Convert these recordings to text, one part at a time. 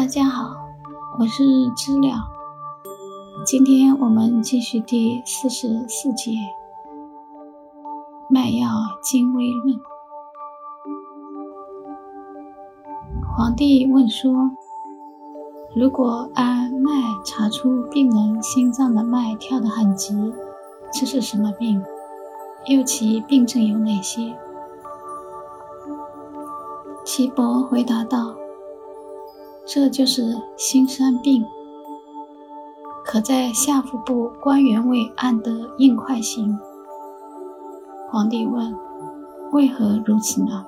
大家好，我是知了。今天我们继续第四十四节《脉药精微论》。皇帝问说：“如果按脉查出病人心脏的脉跳得很急，这是什么病？又其病症有哪些？”岐伯回答道：“这就是心山病，可在下腹部关元位按得硬块形。”皇帝问：“为何如此呢？”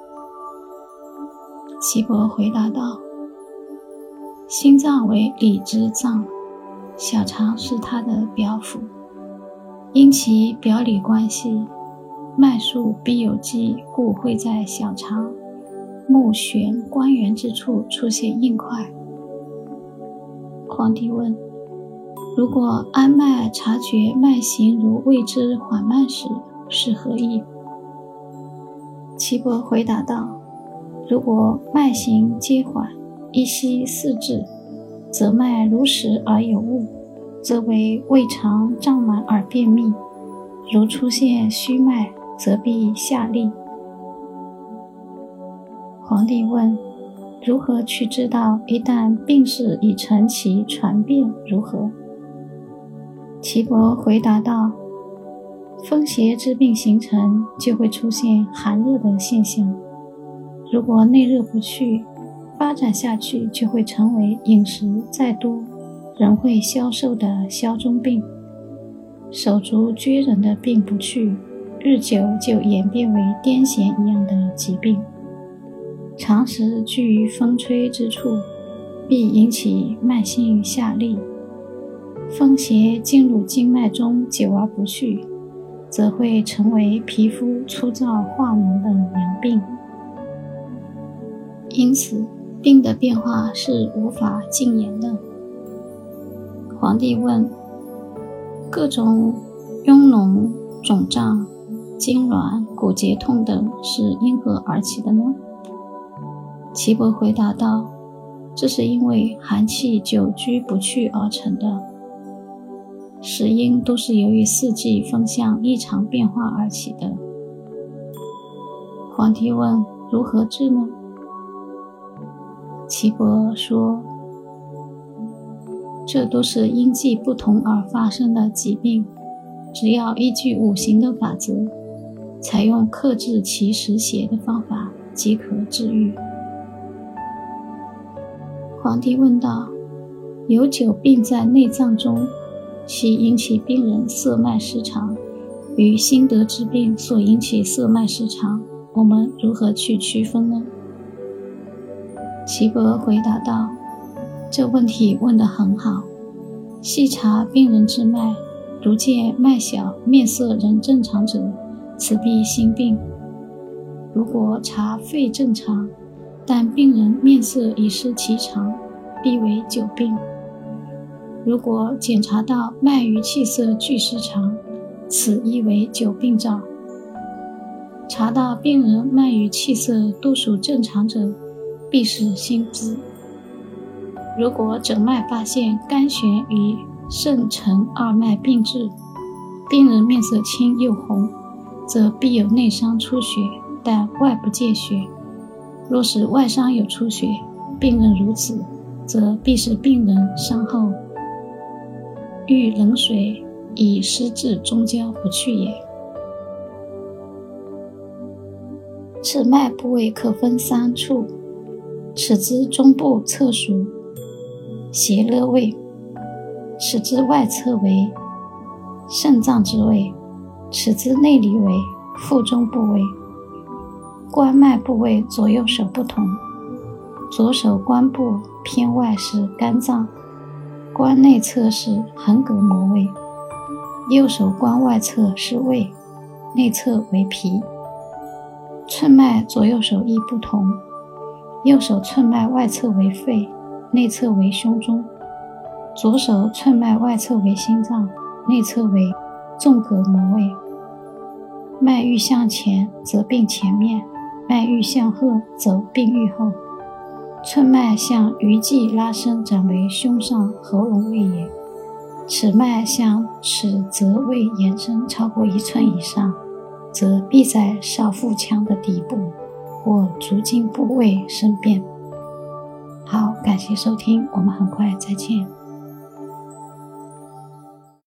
岐伯回答道：“心脏为里之脏，小肠是它的表腑，因其表里关系，脉数必有机，故会在小肠目悬关元之处出现硬块。”皇帝问：“如果按脉察觉脉行如未之缓慢时，是何意？”岐伯回答道。如果脉行皆缓，一息四至，则脉如实而有物，则为胃肠胀满而便秘；如出现虚脉，则必下利。皇帝问：如何去知道一旦病势已成其传变如何？岐伯回答道：风邪之病形成，就会出现寒热的现象。如果内热不去，发展下去就会成为饮食再多仍会消瘦的消中病；手足厥人的病不去，日久就演变为癫痫一样的疾病。常时居于风吹之处，必引起慢性下痢。风邪进入经脉中久而不去，则会成为皮肤粗糙化脓的良病。因此，病的变化是无法禁言的。皇帝问：各种痈脓、肿胀、痉挛、骨节痛等是因何而起的呢？岐伯回答道：这是因为寒气久居不去而成的。实因都是由于四季风向异常变化而起的。皇帝问：如何治呢？岐伯说：“这都是因季不同而发生的疾病，只要依据五行的法则，采用克制其实邪的方法，即可治愈。”皇帝问道：“有久病在内脏中，其引起病人色脉失常，与心得之病所引起色脉失常，我们如何去区分呢？”岐伯回答道：“这问题问得很好。细查病人之脉，如见脉小、面色仍正常者，此必心病；如果查肺正常，但病人面色已失其常，必为久病；如果检查到脉与气色俱失常，此亦为久病兆；查到病人脉与气色都属正常者，必是心资。如果诊脉发现肝弦与肾沉二脉并至，病人面色青又红，则必有内伤出血，但外不见血。若是外伤有出血，病人如此，则必是病人伤后遇冷水以湿至中焦不去也。此脉部位可分三处。此之中部侧属胁肋位，此之外侧为肾脏之位，此之内里为腹中部位。关脉部位左右手不同，左手关部偏外是肝脏，关内侧是横膈膜位；右手关外侧是胃，内侧为脾。寸脉左右手亦不同。右手寸脉外侧为肺，内侧为胸中；左手寸脉外侧为心脏，内侧为纵膈膜位。脉欲向前，则病前面；脉欲向后，则病愈后。寸脉向鱼际拉伸转为胸上喉咙位也。尺脉向尺泽位延伸超过一寸以上，则必在少腹腔的底部或足胫部位生变。好，感谢收听，我们很快再见。